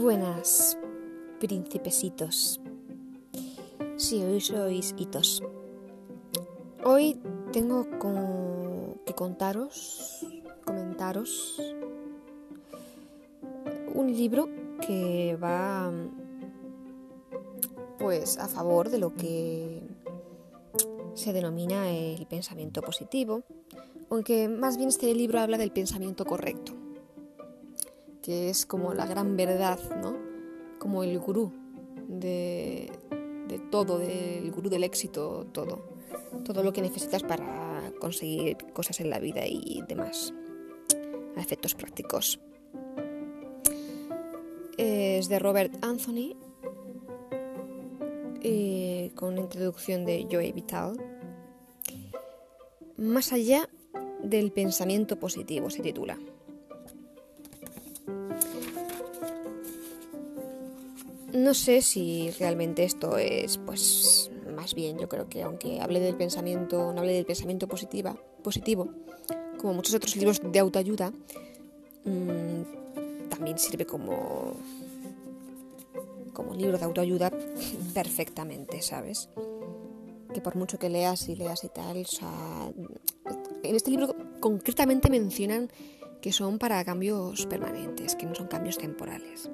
Buenas, principesitos. Si hoy sois hitos. Hoy tengo que contaros, comentaros un libro que va pues a favor de lo que se denomina el pensamiento positivo, aunque más bien este libro habla del pensamiento correcto, que es como la gran verdad, ¿no? Como el gurú de, de todo, del gurú del éxito, todo. Todo lo que necesitas para conseguir cosas en la vida y demás. A efectos prácticos. Es de Robert Anthony eh, con una introducción de Joey Vital. Más allá del pensamiento positivo se titula. No sé si realmente esto es, pues, más bien, yo creo que aunque hable del pensamiento, no hable del pensamiento positiva, positivo, como muchos otros libros de autoayuda, mmm, también sirve como como libro de autoayuda perfectamente, ¿sabes? Que por mucho que leas y leas y tal, o sea, en este libro concretamente mencionan que son para cambios permanentes, que no son cambios temporales.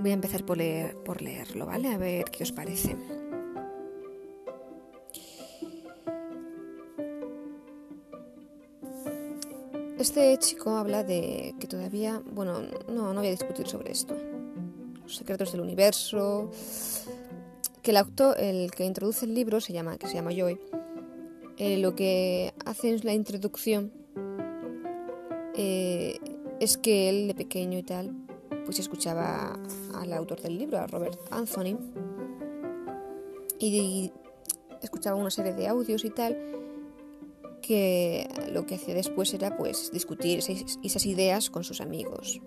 Voy a empezar por, leer, por leerlo, ¿vale? A ver qué os parece. Este chico habla de que todavía, bueno, no, no voy a discutir sobre esto. Los secretos del universo. Que el autor, el que introduce el libro, se llama, que se llama Joy. Eh, lo que hace en la introducción eh, es que él de pequeño y tal, pues escuchaba al autor del libro, a Robert Anthony, y escuchaba una serie de audios y tal que lo que hacía después era pues discutir esas ideas con sus amigos.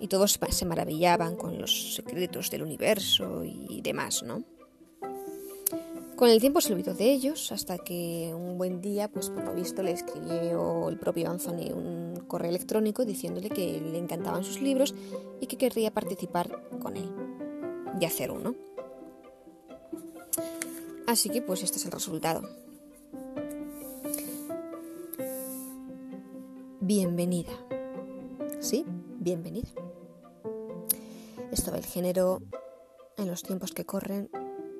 Y todos se maravillaban con los secretos del universo y demás, ¿no? Con el tiempo se olvidó de ellos hasta que un buen día, pues por lo visto, le escribió el propio Anthony un correo electrónico diciéndole que le encantaban sus libros y que querría participar con él y hacer uno. Así que pues este es el resultado. bienvenida. ¿Sí? Bienvenida. Esto del género en los tiempos que corren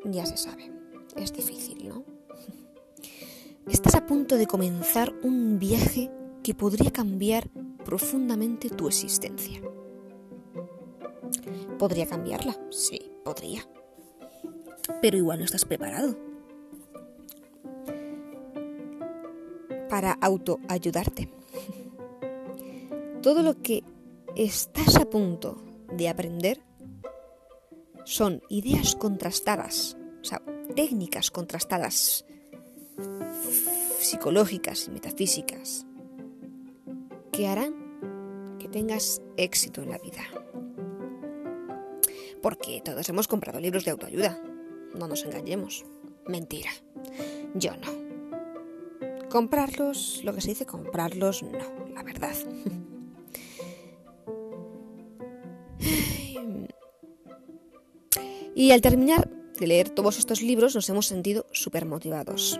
ya se sabe. Es difícil, ¿no? Estás a punto de comenzar un viaje que podría cambiar profundamente tu existencia. ¿Podría cambiarla? Sí, podría. Pero igual no estás preparado. Para autoayudarte. Todo lo que estás a punto de aprender son ideas contrastadas, o sea, técnicas contrastadas, psicológicas y metafísicas, que harán que tengas éxito en la vida. Porque todos hemos comprado libros de autoayuda, no nos engañemos. Mentira, yo no. Comprarlos, lo que se dice comprarlos, no, la verdad. Y al terminar de leer todos estos libros nos hemos sentido súper motivados.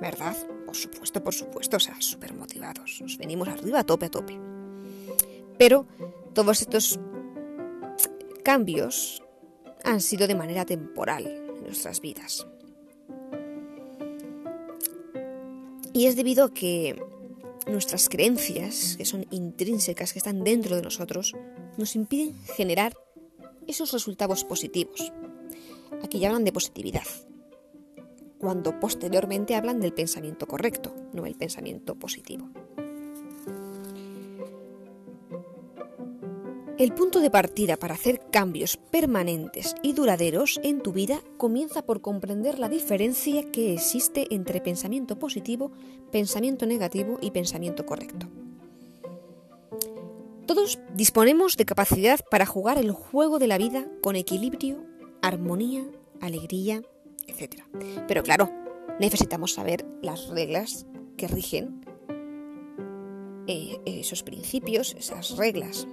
¿Verdad? Por supuesto, por supuesto, o sea, súper motivados. Nos venimos arriba a tope, a tope. Pero todos estos cambios han sido de manera temporal en nuestras vidas. Y es debido a que nuestras creencias, que son intrínsecas, que están dentro de nosotros, nos impiden generar esos resultados positivos. Aquí ya hablan de positividad, cuando posteriormente hablan del pensamiento correcto, no el pensamiento positivo. El punto de partida para hacer cambios permanentes y duraderos en tu vida comienza por comprender la diferencia que existe entre pensamiento positivo, pensamiento negativo y pensamiento correcto. Todos disponemos de capacidad para jugar el juego de la vida con equilibrio, armonía, alegría, etc. Pero claro, necesitamos saber las reglas que rigen eh, esos principios, esas reglas.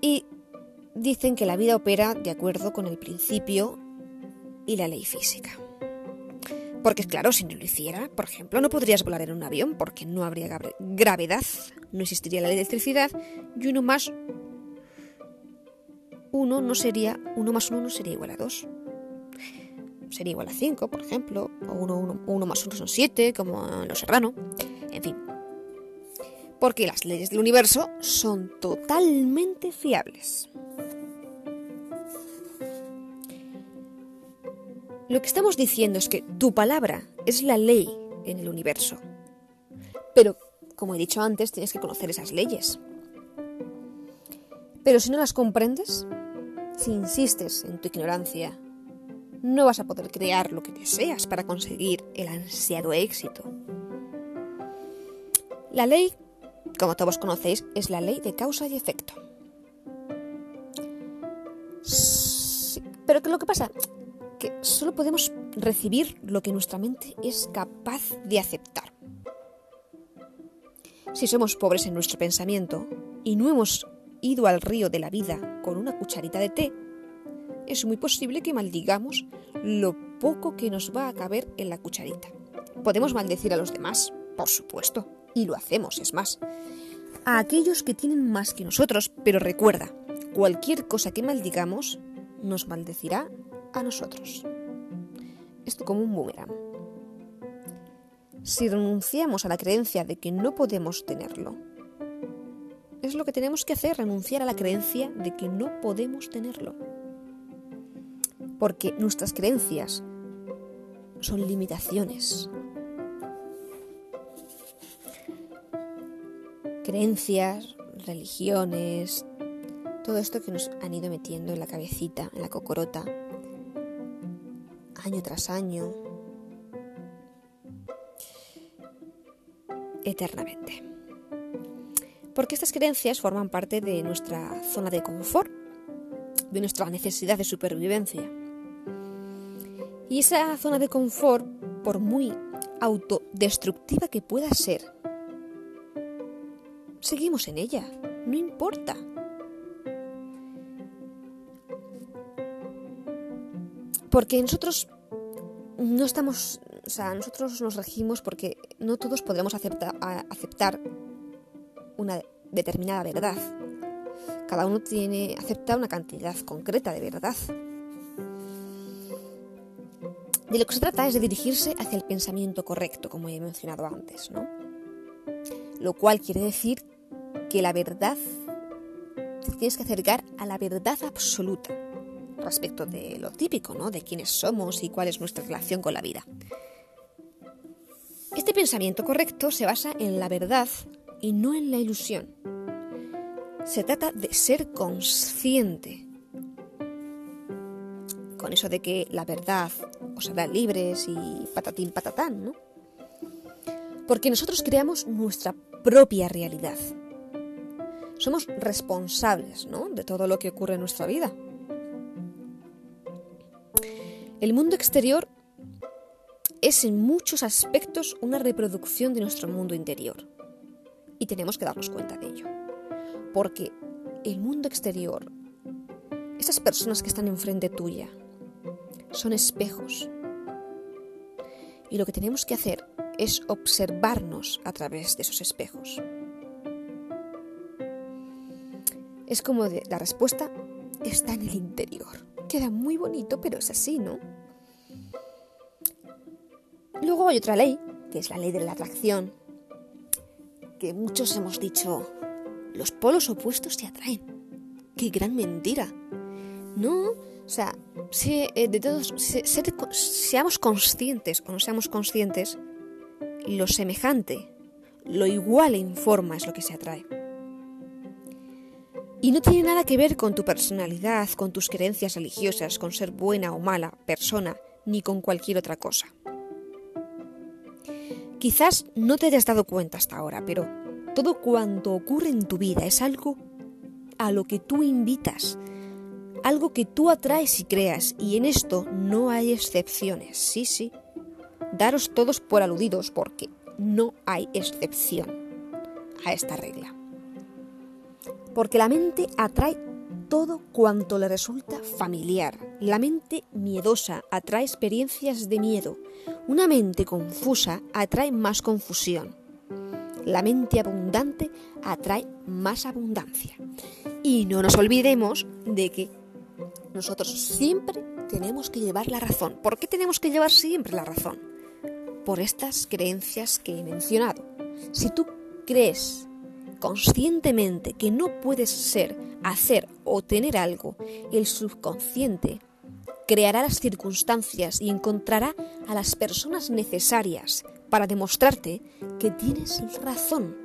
Y dicen que la vida opera de acuerdo con el principio y la ley física. Porque claro, si no lo hiciera, por ejemplo, no podrías volar en un avión porque no habría gravedad, no existiría la electricidad y uno más uno no sería, uno más uno no sería igual a dos. Sería igual a cinco, por ejemplo, o uno, uno más uno son siete, como en Los Serrano. En fin. Porque las leyes del universo son totalmente fiables. Lo que estamos diciendo es que tu palabra es la ley en el universo. Pero, como he dicho antes, tienes que conocer esas leyes. Pero si no las comprendes, si insistes en tu ignorancia, no vas a poder crear lo que deseas para conseguir el ansiado éxito. La ley, como todos conocéis, es la ley de causa y efecto. pero ¿qué lo que pasa? Que solo podemos recibir lo que nuestra mente es capaz de aceptar. Si somos pobres en nuestro pensamiento y no hemos ido al río de la vida con una cucharita de té, es muy posible que maldigamos lo poco que nos va a caber en la cucharita. Podemos maldecir a los demás, por supuesto, y lo hacemos, es más. A aquellos que tienen más que nosotros, pero recuerda, cualquier cosa que maldigamos nos maldecirá a nosotros. Esto como un boomerang. Si renunciamos a la creencia de que no podemos tenerlo, es lo que tenemos que hacer, renunciar a la creencia de que no podemos tenerlo. Porque nuestras creencias son limitaciones. Creencias, religiones, todo esto que nos han ido metiendo en la cabecita, en la cocorota, año tras año, eternamente porque estas creencias forman parte de nuestra zona de confort, de nuestra necesidad de supervivencia. Y esa zona de confort, por muy autodestructiva que pueda ser, seguimos en ella, no importa. Porque nosotros no estamos, o sea, nosotros nos regimos porque no todos podremos aceptar una determinada verdad. Cada uno tiene acepta una cantidad concreta de verdad. De lo que se trata es de dirigirse hacia el pensamiento correcto, como he mencionado antes, ¿no? Lo cual quiere decir que la verdad te tienes que acercar a la verdad absoluta respecto de lo típico, ¿no? De quiénes somos y cuál es nuestra relación con la vida. Este pensamiento correcto se basa en la verdad y no en la ilusión. Se trata de ser consciente. Con eso de que la verdad os hará libres y patatín patatán, ¿no? Porque nosotros creamos nuestra propia realidad. Somos responsables, ¿no? De todo lo que ocurre en nuestra vida. El mundo exterior es en muchos aspectos una reproducción de nuestro mundo interior y tenemos que darnos cuenta de ello. Porque el mundo exterior, esas personas que están enfrente tuya, son espejos. Y lo que tenemos que hacer es observarnos a través de esos espejos. Es como la respuesta está en el interior. Queda muy bonito, pero es así, ¿no? Luego hay otra ley, que es la ley de la atracción, muchos hemos dicho, los polos opuestos se atraen. ¡Qué gran mentira! No, o sea, eh, de todos, seamos conscientes o no seamos conscientes, lo semejante, lo igual en forma es lo que se atrae. Y no tiene nada que ver con tu personalidad, con tus creencias religiosas, con ser buena o mala persona, ni con cualquier otra cosa. Quizás no te hayas dado cuenta hasta ahora, pero todo cuanto ocurre en tu vida es algo a lo que tú invitas algo que tú atraes y creas, y en esto no hay excepciones. Sí, sí. Daros todos por aludidos, porque no hay excepción a esta regla. Porque la mente atrae todo cuanto le resulta familiar. La mente miedosa atrae experiencias de miedo. Una mente confusa atrae más confusión. La mente abundante atrae más abundancia. Y no nos olvidemos de que nosotros siempre tenemos que llevar la razón. ¿Por qué tenemos que llevar siempre la razón? Por estas creencias que he mencionado. Si tú crees conscientemente que no puedes ser, hacer o tener algo, el subconsciente creará las circunstancias y encontrará a las personas necesarias para demostrarte que tienes razón.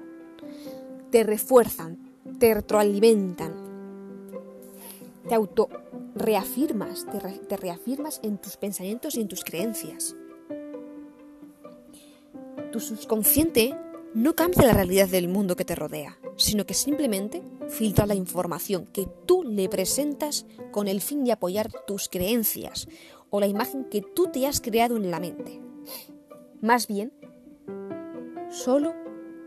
Te refuerzan, te retroalimentan, te auto reafirmas, te, te reafirmas en tus pensamientos y en tus creencias. Tu subconsciente no cambia la realidad del mundo que te rodea, sino que simplemente filtra la información que tú le presentas con el fin de apoyar tus creencias o la imagen que tú te has creado en la mente. Más bien, solo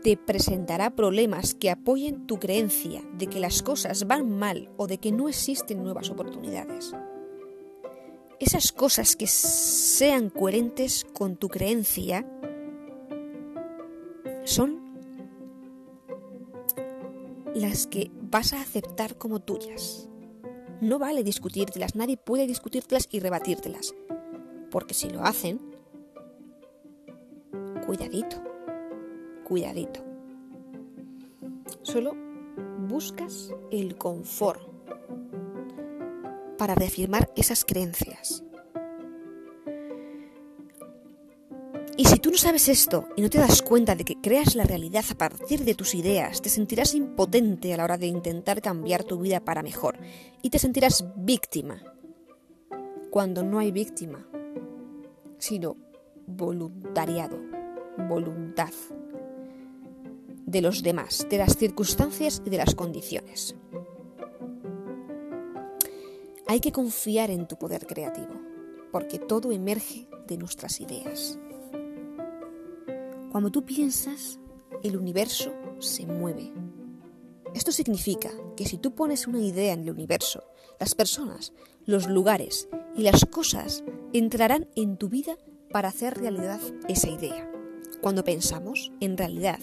te presentará problemas que apoyen tu creencia de que las cosas van mal o de que no existen nuevas oportunidades. Esas cosas que sean coherentes con tu creencia son las que vas a aceptar como tuyas. No vale discutírtelas, nadie puede discutírtelas y rebatírtelas. Porque si lo hacen, cuidadito, cuidadito. Solo buscas el confort para reafirmar esas creencias. Tú no sabes esto y no te das cuenta de que creas la realidad a partir de tus ideas, te sentirás impotente a la hora de intentar cambiar tu vida para mejor y te sentirás víctima. Cuando no hay víctima, sino voluntariado, voluntad de los demás, de las circunstancias y de las condiciones. Hay que confiar en tu poder creativo, porque todo emerge de nuestras ideas. Cuando tú piensas, el universo se mueve. Esto significa que si tú pones una idea en el universo, las personas, los lugares y las cosas entrarán en tu vida para hacer realidad esa idea. Cuando pensamos, en realidad,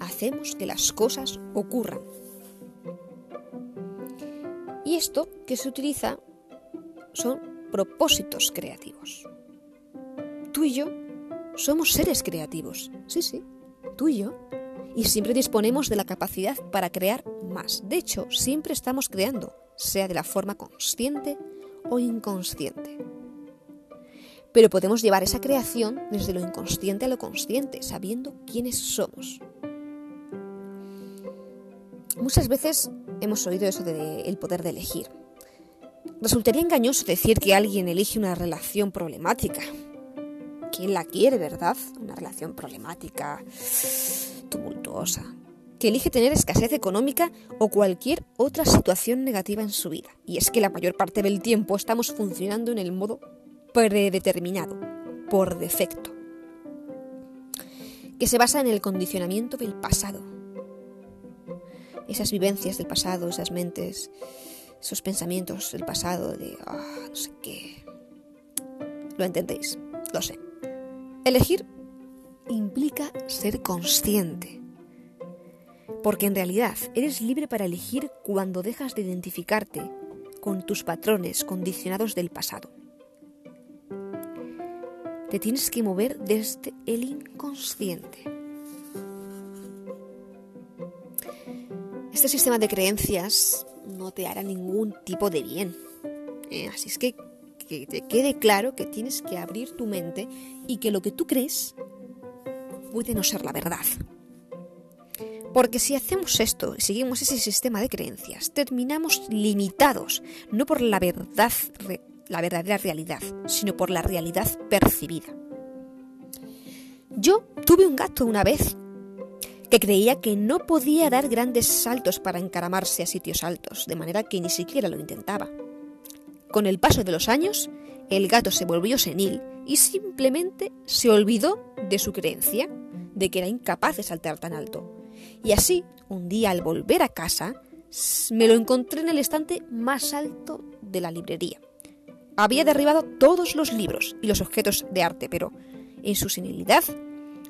hacemos que las cosas ocurran. Y esto que se utiliza son propósitos creativos. Tú y yo somos seres creativos, sí, sí, tú y yo. Y siempre disponemos de la capacidad para crear más. De hecho, siempre estamos creando, sea de la forma consciente o inconsciente. Pero podemos llevar esa creación desde lo inconsciente a lo consciente, sabiendo quiénes somos. Muchas veces hemos oído eso del poder de elegir. Resultaría engañoso decir que alguien elige una relación problemática, ¿Quién la quiere, verdad? Una relación problemática, tumultuosa, que elige tener escasez económica o cualquier otra situación negativa en su vida. Y es que la mayor parte del tiempo estamos funcionando en el modo predeterminado, por defecto, que se basa en el condicionamiento del pasado. Esas vivencias del pasado, esas mentes, esos pensamientos del pasado de, ah, no sé qué. Lo entendéis, lo sé. Elegir implica ser consciente, porque en realidad eres libre para elegir cuando dejas de identificarte con tus patrones condicionados del pasado. Te tienes que mover desde el inconsciente. Este sistema de creencias no te hará ningún tipo de bien. Eh, así es que que te quede claro que tienes que abrir tu mente y que lo que tú crees puede no ser la verdad. Porque si hacemos esto y seguimos ese sistema de creencias, terminamos limitados, no por la verdad, la verdadera realidad, sino por la realidad percibida. Yo tuve un gato una vez que creía que no podía dar grandes saltos para encaramarse a sitios altos, de manera que ni siquiera lo intentaba. Con el paso de los años, el gato se volvió senil y simplemente se olvidó de su creencia, de que era incapaz de saltar tan alto. Y así, un día al volver a casa, me lo encontré en el estante más alto de la librería. Había derribado todos los libros y los objetos de arte, pero en su senilidad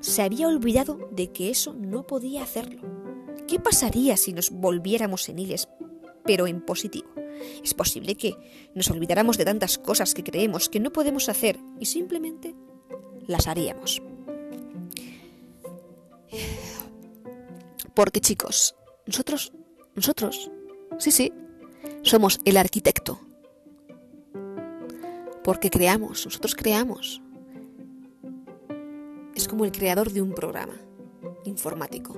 se había olvidado de que eso no podía hacerlo. ¿Qué pasaría si nos volviéramos seniles, pero en positivo? Es posible que nos olvidáramos de tantas cosas que creemos que no podemos hacer y simplemente las haríamos. Porque chicos, nosotros, nosotros, sí, sí, somos el arquitecto. Porque creamos, nosotros creamos. Es como el creador de un programa informático.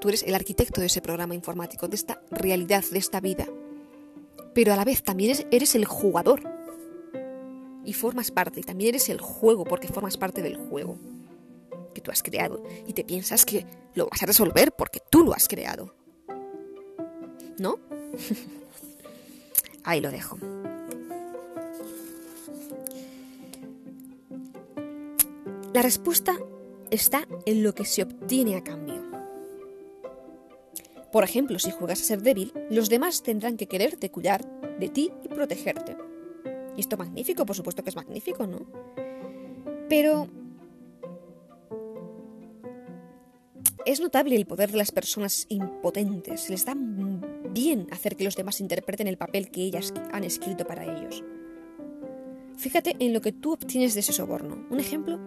Tú eres el arquitecto de ese programa informático, de esta realidad, de esta vida. Pero a la vez también eres el jugador. Y formas parte, y también eres el juego, porque formas parte del juego que tú has creado. Y te piensas que lo vas a resolver porque tú lo has creado. ¿No? Ahí lo dejo. La respuesta está en lo que se obtiene a cambio. Por ejemplo, si juegas a ser débil, los demás tendrán que quererte, cuidar de ti y protegerte. Y esto magnífico, por supuesto que es magnífico, ¿no? Pero es notable el poder de las personas impotentes. Les da bien hacer que los demás interpreten el papel que ellas han escrito para ellos. Fíjate en lo que tú obtienes de ese soborno. Un ejemplo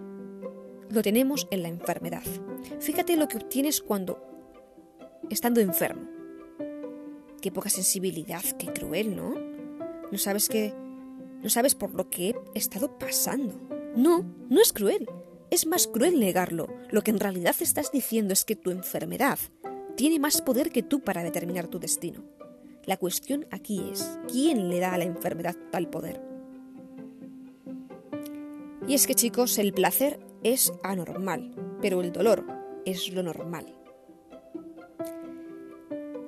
lo tenemos en la enfermedad. Fíjate en lo que obtienes cuando estando enfermo. Qué poca sensibilidad, qué cruel, ¿no? No sabes que... No sabes por lo que he estado pasando. No, no es cruel. Es más cruel negarlo. Lo que en realidad estás diciendo es que tu enfermedad tiene más poder que tú para determinar tu destino. La cuestión aquí es, ¿quién le da a la enfermedad tal poder? Y es que chicos, el placer es anormal, pero el dolor es lo normal.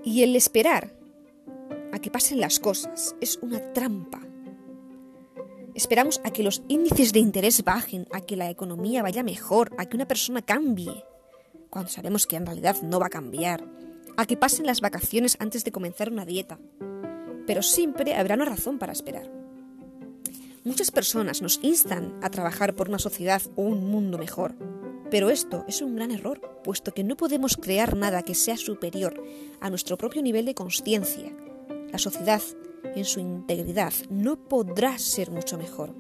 Y el esperar a que pasen las cosas es una trampa. Esperamos a que los índices de interés bajen, a que la economía vaya mejor, a que una persona cambie, cuando sabemos que en realidad no va a cambiar, a que pasen las vacaciones antes de comenzar una dieta. Pero siempre habrá una razón para esperar. Muchas personas nos instan a trabajar por una sociedad o un mundo mejor, pero esto es un gran error, puesto que no podemos crear nada que sea superior a nuestro propio nivel de conciencia. La sociedad, en su integridad, no podrá ser mucho mejor.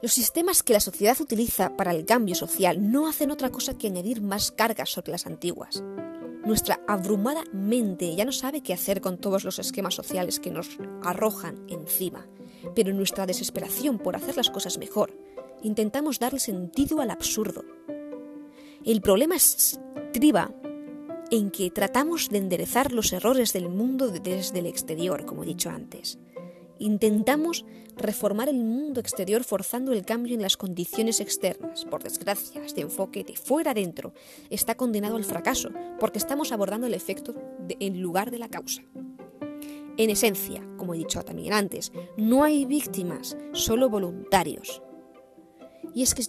Los sistemas que la sociedad utiliza para el cambio social no hacen otra cosa que añadir más cargas sobre las antiguas. Nuestra abrumada mente ya no sabe qué hacer con todos los esquemas sociales que nos arrojan encima pero en nuestra desesperación por hacer las cosas mejor, intentamos darle sentido al absurdo. El problema estriba en que tratamos de enderezar los errores del mundo desde el exterior, como he dicho antes. Intentamos reformar el mundo exterior forzando el cambio en las condiciones externas. Por desgracia, este enfoque de fuera adentro está condenado al fracaso porque estamos abordando el efecto en lugar de la causa. En esencia, como he dicho también antes, no hay víctimas, solo voluntarios. Y es que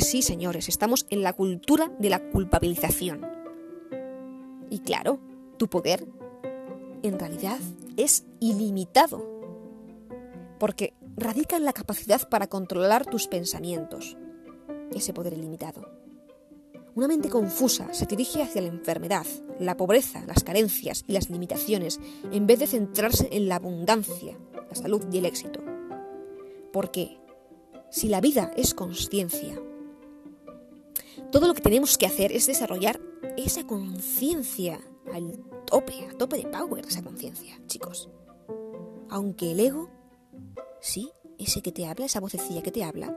sí, señores, estamos en la cultura de la culpabilización. Y claro, tu poder en realidad es ilimitado, porque radica en la capacidad para controlar tus pensamientos, ese poder ilimitado. Una mente confusa se dirige hacia la enfermedad, la pobreza, las carencias y las limitaciones, en vez de centrarse en la abundancia, la salud y el éxito. Porque si la vida es conciencia, todo lo que tenemos que hacer es desarrollar esa conciencia al tope, a tope de power, esa conciencia, chicos. Aunque el ego, sí, ese que te habla, esa vocecilla que te habla,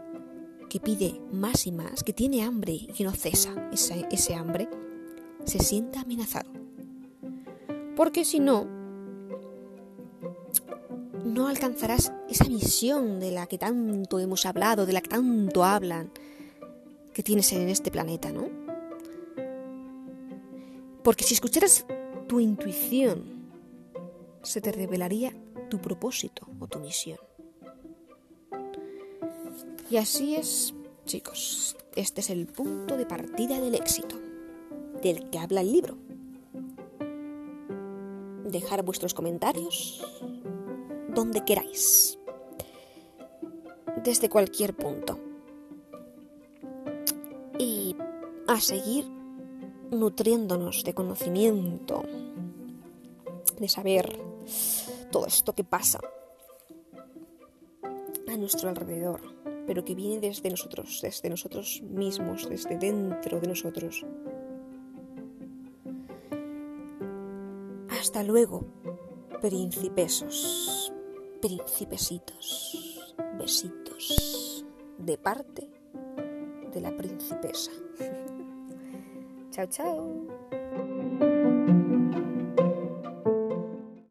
que pide más y más, que tiene hambre y que no cesa ese, ese hambre, se sienta amenazado. Porque si no, no alcanzarás esa misión de la que tanto hemos hablado, de la que tanto hablan, que tienes en este planeta, ¿no? Porque si escucharas tu intuición, se te revelaría tu propósito o tu misión. Y así es, chicos, este es el punto de partida del éxito, del que habla el libro. Dejar vuestros comentarios donde queráis, desde cualquier punto. Y a seguir nutriéndonos de conocimiento, de saber todo esto que pasa a nuestro alrededor, pero que viene desde nosotros, desde nosotros mismos, desde dentro de nosotros. Hasta luego, príncipesos, principesitos, besitos, de parte de la principesa. chao, chao.